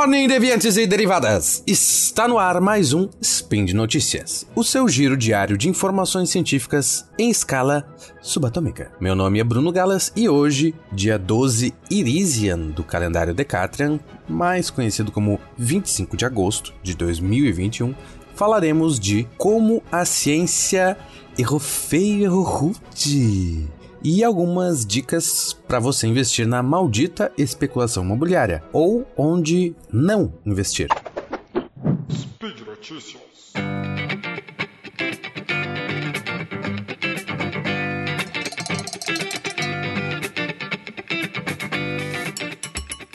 morning, deviantes e derivadas! Está no ar mais um Spin de Notícias, o seu giro diário de informações científicas em escala subatômica. Meu nome é Bruno Galas e hoje, dia 12 Irisian do calendário Decatrian, mais conhecido como 25 de agosto de 2021, falaremos de como a ciência errou feio, errou rude e algumas dicas para você investir na maldita especulação imobiliária ou onde não investir. Speed Notícias.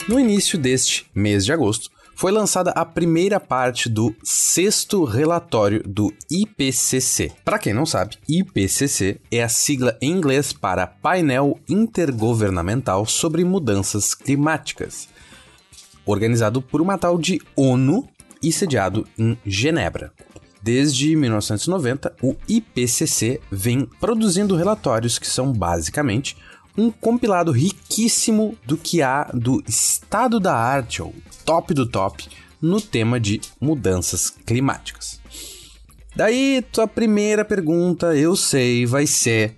No início deste mês de agosto, foi lançada a primeira parte do sexto relatório do IPCC. Para quem não sabe, IPCC é a sigla em inglês para Painel Intergovernamental sobre Mudanças Climáticas, organizado por uma tal de ONU e sediado em Genebra. Desde 1990, o IPCC vem produzindo relatórios que são basicamente um compilado riquíssimo do que há do estado da arte, ou top do top, no tema de mudanças climáticas. Daí, tua primeira pergunta, eu sei, vai ser: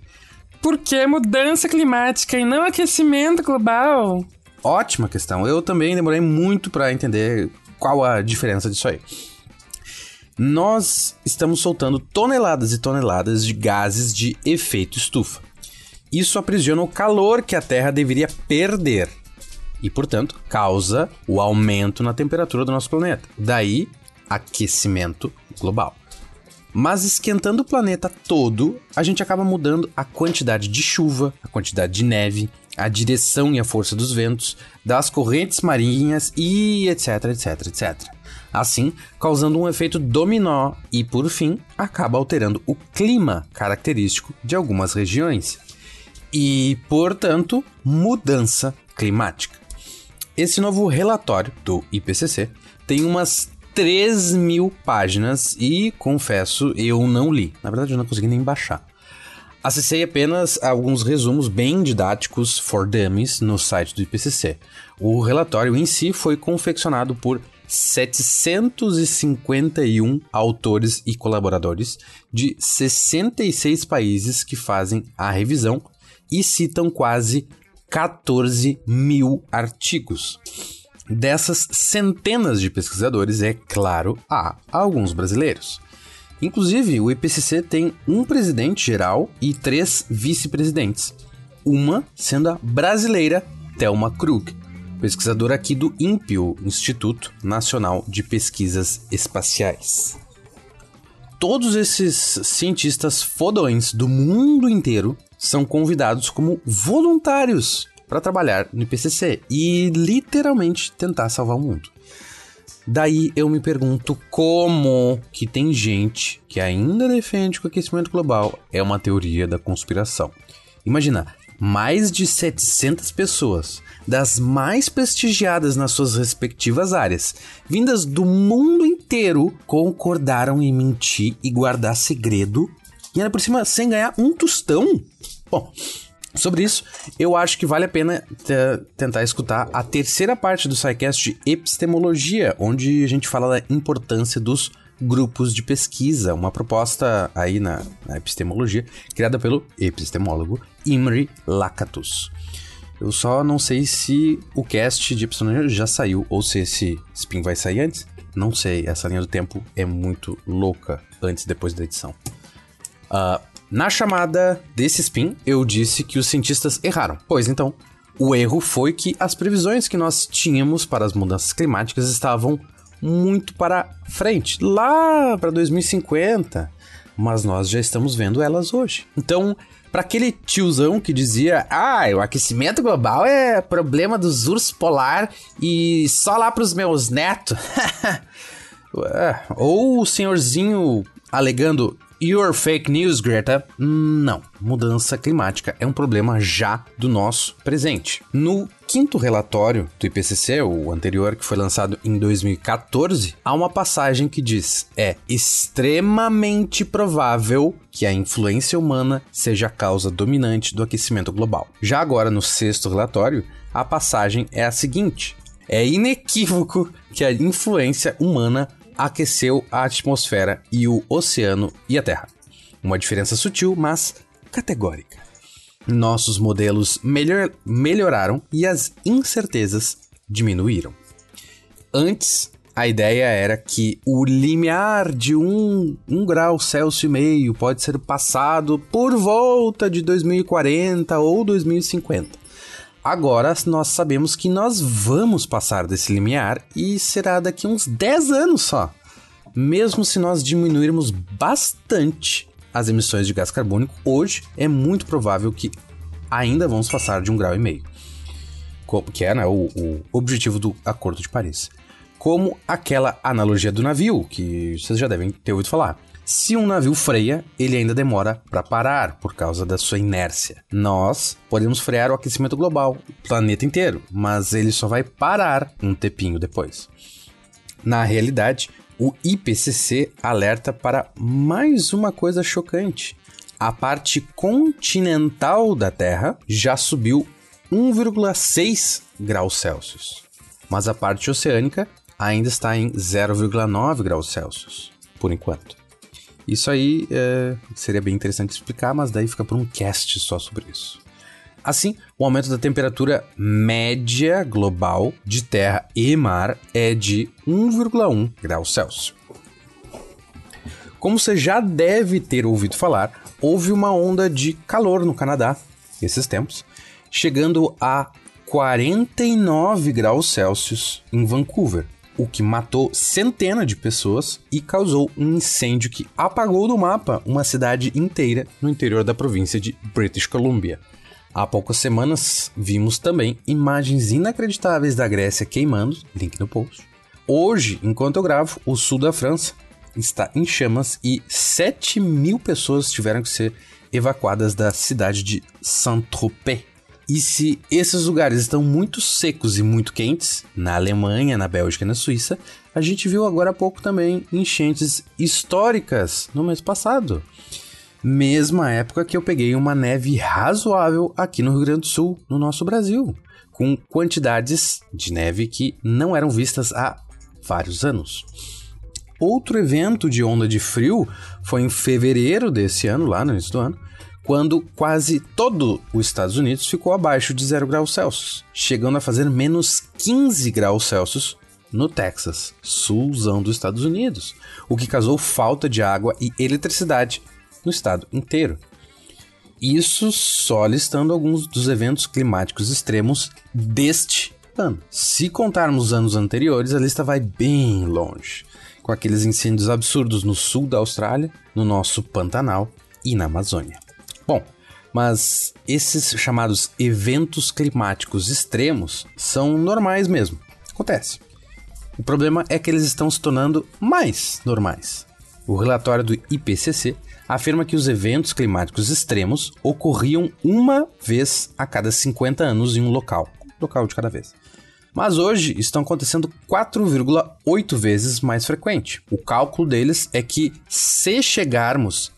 por que mudança climática e não aquecimento global? Ótima questão. Eu também demorei muito para entender qual a diferença disso aí. Nós estamos soltando toneladas e toneladas de gases de efeito estufa. Isso aprisiona o calor que a Terra deveria perder e, portanto, causa o aumento na temperatura do nosso planeta. Daí, aquecimento global. Mas esquentando o planeta todo, a gente acaba mudando a quantidade de chuva, a quantidade de neve, a direção e a força dos ventos, das correntes marinhas e etc, etc, etc. Assim, causando um efeito dominó e, por fim, acaba alterando o clima característico de algumas regiões e, portanto, mudança climática. Esse novo relatório do IPCC tem umas 3 mil páginas e, confesso, eu não li. Na verdade, eu não consegui nem baixar. Acessei apenas alguns resumos bem didáticos for dummies no site do IPCC. O relatório em si foi confeccionado por 751 autores e colaboradores de 66 países que fazem a revisão e citam quase 14 mil artigos. Dessas centenas de pesquisadores, é claro, há alguns brasileiros. Inclusive, o IPCC tem um presidente geral e três vice-presidentes, uma sendo a brasileira Thelma Krug, pesquisadora aqui do INPE, Instituto Nacional de Pesquisas Espaciais. Todos esses cientistas fodões do mundo inteiro são convidados como voluntários para trabalhar no IPCC e literalmente tentar salvar o mundo. Daí eu me pergunto como que tem gente que ainda defende que o aquecimento global é uma teoria da conspiração. Imagina, mais de 700 pessoas, das mais prestigiadas nas suas respectivas áreas, vindas do mundo inteiro, concordaram em mentir e guardar segredo e ainda por cima sem ganhar um tostão. Bom, sobre isso, eu acho que vale a pena tentar escutar a terceira parte do SciCast de epistemologia, onde a gente fala da importância dos grupos de pesquisa, uma proposta aí na, na epistemologia criada pelo epistemólogo Imre Lakatos. Eu só não sei se o cast de epistemologia já saiu ou se esse spin vai sair antes. Não sei, essa linha do tempo é muito louca antes e depois da edição. Uh, na chamada desse spin, eu disse que os cientistas erraram. Pois então, o erro foi que as previsões que nós tínhamos para as mudanças climáticas estavam muito para frente, lá para 2050, mas nós já estamos vendo elas hoje. Então, para aquele tiozão que dizia: "Ah, o aquecimento global é problema dos ursos polar e só lá para os meus netos". Ou o senhorzinho alegando Your fake news, Greta? Não. Mudança climática é um problema já do nosso presente. No quinto relatório do IPCC, o anterior que foi lançado em 2014, há uma passagem que diz: é extremamente provável que a influência humana seja a causa dominante do aquecimento global. Já agora, no sexto relatório, a passagem é a seguinte: É inequívoco que a influência humana aqueceu a atmosfera e o oceano e a Terra. Uma diferença sutil, mas categórica. Nossos modelos melhor, melhoraram e as incertezas diminuíram. Antes, a ideia era que o limiar de um, um grau Celsius e meio pode ser passado por volta de 2040 ou 2050. Agora nós sabemos que nós vamos passar desse limiar e será daqui uns 10 anos só. Mesmo se nós diminuirmos bastante as emissões de gás carbônico, hoje é muito provável que ainda vamos passar de um grau e meio, que é né, o, o objetivo do Acordo de Paris. Como aquela analogia do navio, que vocês já devem ter ouvido falar. Se um navio freia, ele ainda demora para parar por causa da sua inércia. Nós podemos frear o aquecimento global, o planeta inteiro, mas ele só vai parar um tempinho depois. Na realidade, o IPCC alerta para mais uma coisa chocante. A parte continental da Terra já subiu 1,6 graus Celsius, mas a parte oceânica ainda está em 0,9 graus Celsius, por enquanto. Isso aí é, seria bem interessante explicar, mas daí fica para um cast só sobre isso. Assim, o aumento da temperatura média global de terra e mar é de 1,1 graus Celsius. Como você já deve ter ouvido falar, houve uma onda de calor no Canadá esses tempos, chegando a 49 graus Celsius em Vancouver, o que matou centenas de pessoas e causou um incêndio que apagou do mapa uma cidade inteira no interior da província de British Columbia. Há poucas semanas vimos também imagens inacreditáveis da Grécia queimando, link no post. Hoje, enquanto eu gravo, o sul da França está em chamas e 7 mil pessoas tiveram que ser evacuadas da cidade de Saint-Tropez, e se esses lugares estão muito secos e muito quentes, na Alemanha, na Bélgica e na Suíça, a gente viu agora há pouco também enchentes históricas no mês passado. Mesma época que eu peguei uma neve razoável aqui no Rio Grande do Sul, no nosso Brasil, com quantidades de neve que não eram vistas há vários anos. Outro evento de onda de frio foi em fevereiro desse ano, lá no início do ano, quando quase todo os Estados Unidos ficou abaixo de 0 graus Celsius, chegando a fazer menos 15 graus Celsius no Texas, sulzão dos Estados Unidos, o que causou falta de água e eletricidade no estado inteiro. Isso só listando alguns dos eventos climáticos extremos deste ano. Se contarmos os anos anteriores, a lista vai bem longe, com aqueles incêndios absurdos no sul da Austrália, no nosso Pantanal e na Amazônia. Bom, mas esses chamados eventos climáticos extremos são normais mesmo. Acontece. O problema é que eles estão se tornando mais normais. O relatório do IPCC afirma que os eventos climáticos extremos ocorriam uma vez a cada 50 anos em um local, local de cada vez. Mas hoje estão acontecendo 4,8 vezes mais frequente. O cálculo deles é que se chegarmos,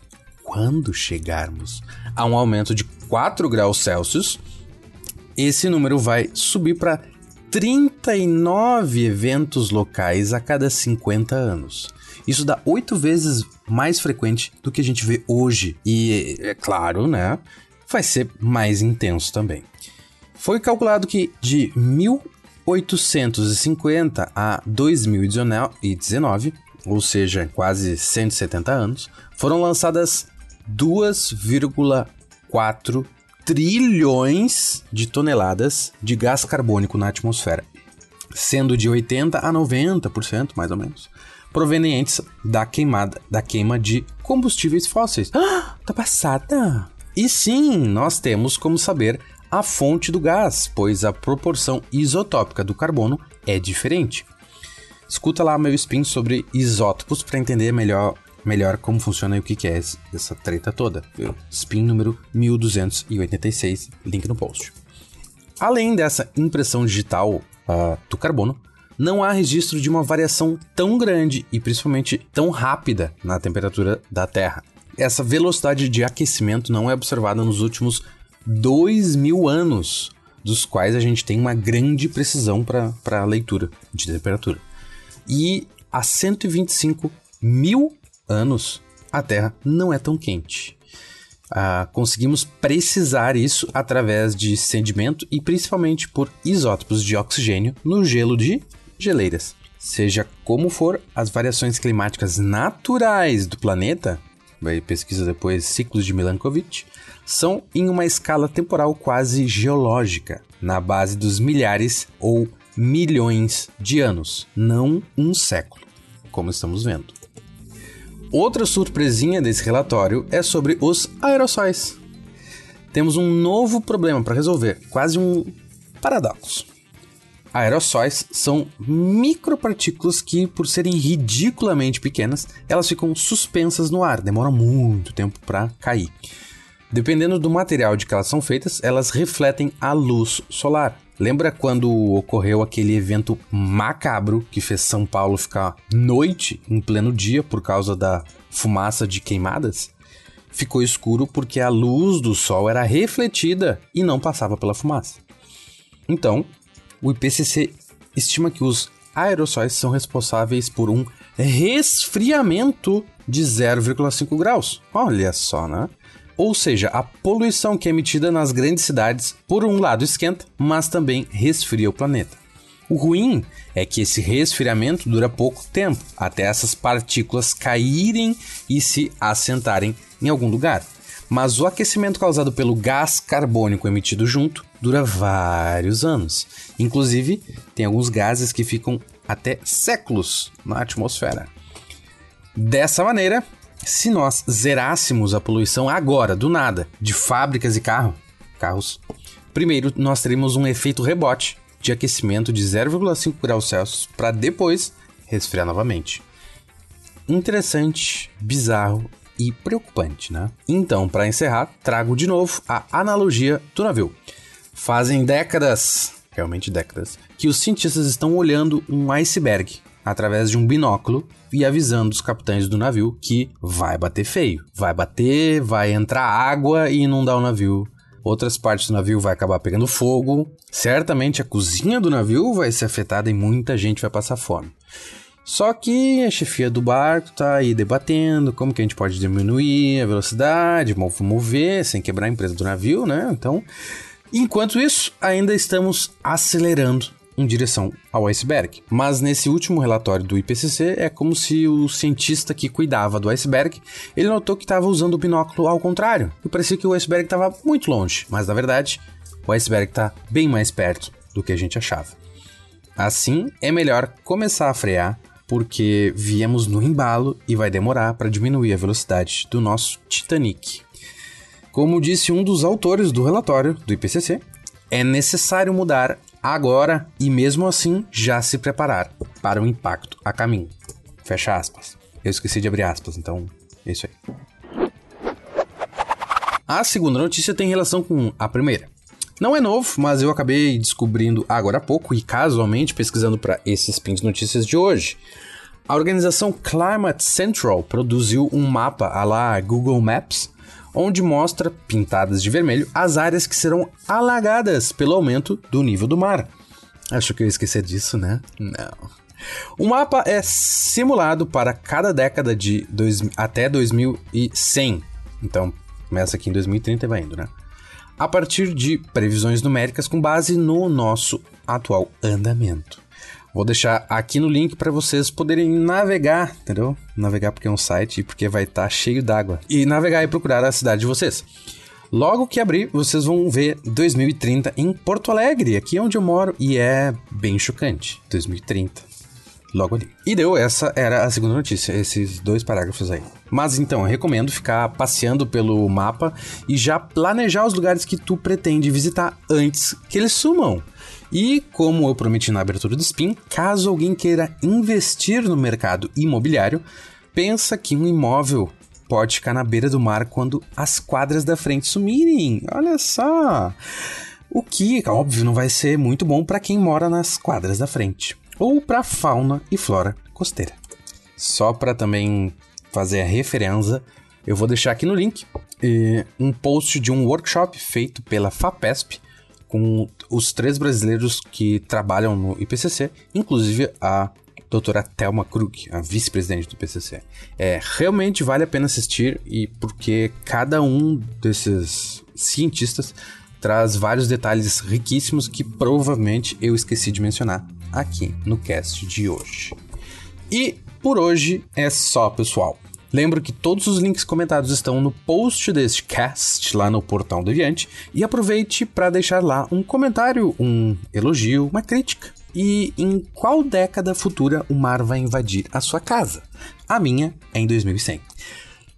quando chegarmos a um aumento de 4 graus Celsius, esse número vai subir para 39 eventos locais a cada 50 anos. Isso dá oito vezes mais frequente do que a gente vê hoje. E, é claro, né? Vai ser mais intenso também. Foi calculado que de 1850 a 2019, ou seja, quase 170 anos, foram lançadas 2,4 trilhões de toneladas de gás carbônico na atmosfera, sendo de 80 a 90%, mais ou menos, provenientes da queimada, da queima de combustíveis fósseis. Ah, tá passada. E sim, nós temos como saber a fonte do gás, pois a proporção isotópica do carbono é diferente. Escuta lá meu spin sobre isótopos para entender melhor melhor como funciona e o que, é essa treta toda. Viu? Spin número 1286, link no post. Além dessa impressão digital uh, do carbono, não há registro de uma variação tão grande e principalmente tão rápida na temperatura da Terra. Essa velocidade de aquecimento não é observada nos últimos 2 mil anos, dos quais a gente tem uma grande precisão para a leitura de temperatura. E há 125 mil anos a Terra não é tão quente. Ah, conseguimos precisar isso através de sedimento e principalmente por isótopos de oxigênio no gelo de geleiras. Seja como for, as variações climáticas naturais do planeta, vai pesquisa depois ciclos de Milankovitch, são em uma escala temporal quase geológica, na base dos milhares ou milhões de anos, não um século, como estamos vendo. Outra surpresinha desse relatório é sobre os aerossóis. Temos um novo problema para resolver, quase um paradoxo. Aerossóis são micropartículas que, por serem ridiculamente pequenas, elas ficam suspensas no ar, demoram muito tempo para cair. Dependendo do material de que elas são feitas, elas refletem a luz solar. Lembra quando ocorreu aquele evento macabro que fez São Paulo ficar noite em pleno dia por causa da fumaça de queimadas? Ficou escuro porque a luz do sol era refletida e não passava pela fumaça. Então, o IPCC estima que os aerossóis são responsáveis por um resfriamento de 0,5 graus. Olha só, né? Ou seja, a poluição que é emitida nas grandes cidades, por um lado, esquenta, mas também resfria o planeta. O ruim é que esse resfriamento dura pouco tempo, até essas partículas caírem e se assentarem em algum lugar. Mas o aquecimento causado pelo gás carbônico emitido junto dura vários anos. Inclusive, tem alguns gases que ficam até séculos na atmosfera. Dessa maneira, se nós zerássemos a poluição agora, do nada, de fábricas e carro, carros, primeiro nós teríamos um efeito rebote de aquecimento de 0,5 graus Celsius para depois resfriar novamente. Interessante, bizarro e preocupante, né? Então, para encerrar, trago de novo a analogia do navio. Fazem décadas, realmente décadas, que os cientistas estão olhando um iceberg através de um binóculo e avisando os capitães do navio que vai bater feio. Vai bater, vai entrar água e inundar o navio. Outras partes do navio vai acabar pegando fogo. Certamente a cozinha do navio vai ser afetada e muita gente vai passar fome. Só que a chefia do barco tá aí debatendo como que a gente pode diminuir a velocidade, mover sem quebrar a empresa do navio, né? Então, enquanto isso, ainda estamos acelerando em direção ao iceberg. Mas nesse último relatório do IPCC é como se o cientista que cuidava do iceberg, ele notou que estava usando o binóculo ao contrário. E parecia que o iceberg estava muito longe, mas na verdade, o iceberg está bem mais perto do que a gente achava. Assim, é melhor começar a frear, porque viemos no embalo e vai demorar para diminuir a velocidade do nosso Titanic. Como disse um dos autores do relatório do IPCC, é necessário mudar agora e mesmo assim já se preparar para o impacto a caminho. Fecha aspas. Eu esqueci de abrir aspas, então é isso aí. A segunda notícia tem relação com a primeira. Não é novo, mas eu acabei descobrindo agora há pouco e casualmente pesquisando para esses pins notícias de hoje. A organização Climate Central produziu um mapa à la Google Maps onde mostra, pintadas de vermelho, as áreas que serão alagadas pelo aumento do nível do mar. Acho que eu esqueci disso, né? Não. O mapa é simulado para cada década de dois, até 2100. Então, começa aqui em 2030 e vai indo, né? A partir de previsões numéricas com base no nosso atual andamento. Vou deixar aqui no link para vocês poderem navegar, entendeu? Navegar porque é um site e porque vai estar tá cheio d'água. E navegar e procurar a cidade de vocês. Logo que abrir, vocês vão ver 2030 em Porto Alegre, aqui onde eu moro, e é bem chocante. 2030. Logo ali. E deu, essa era a segunda notícia, esses dois parágrafos aí. Mas então, eu recomendo ficar passeando pelo mapa e já planejar os lugares que tu pretende visitar antes que eles sumam. E, como eu prometi na abertura do Spin, caso alguém queira investir no mercado imobiliário, pensa que um imóvel pode ficar na beira do mar quando as quadras da frente sumirem. Olha só! O que, óbvio, não vai ser muito bom para quem mora nas quadras da frente ou para fauna e flora costeira. Só para também fazer a referência, eu vou deixar aqui no link eh, um post de um workshop feito pela FAPESP com os três brasileiros que trabalham no IPCC, inclusive a doutora Thelma Krug, a vice-presidente do IPCC. É, realmente vale a pena assistir e porque cada um desses cientistas traz vários detalhes riquíssimos que provavelmente eu esqueci de mencionar aqui no cast de hoje. E por hoje é só, pessoal. Lembro que todos os links comentados estão no post deste cast lá no Portal Deviante e aproveite para deixar lá um comentário, um elogio, uma crítica. E em qual década futura o mar vai invadir a sua casa? A minha é em 2100.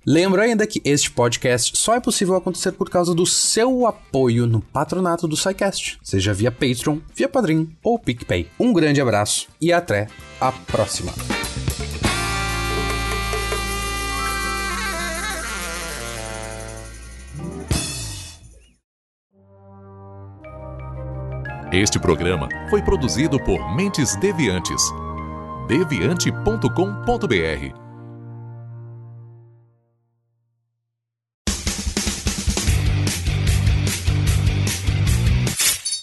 Lembro ainda que este podcast só é possível acontecer por causa do seu apoio no patronato do SciCast, seja via Patreon, via Padrim ou PicPay. Um grande abraço e até a próxima! Este programa foi produzido por Mentes Deviantes. deviante.com.br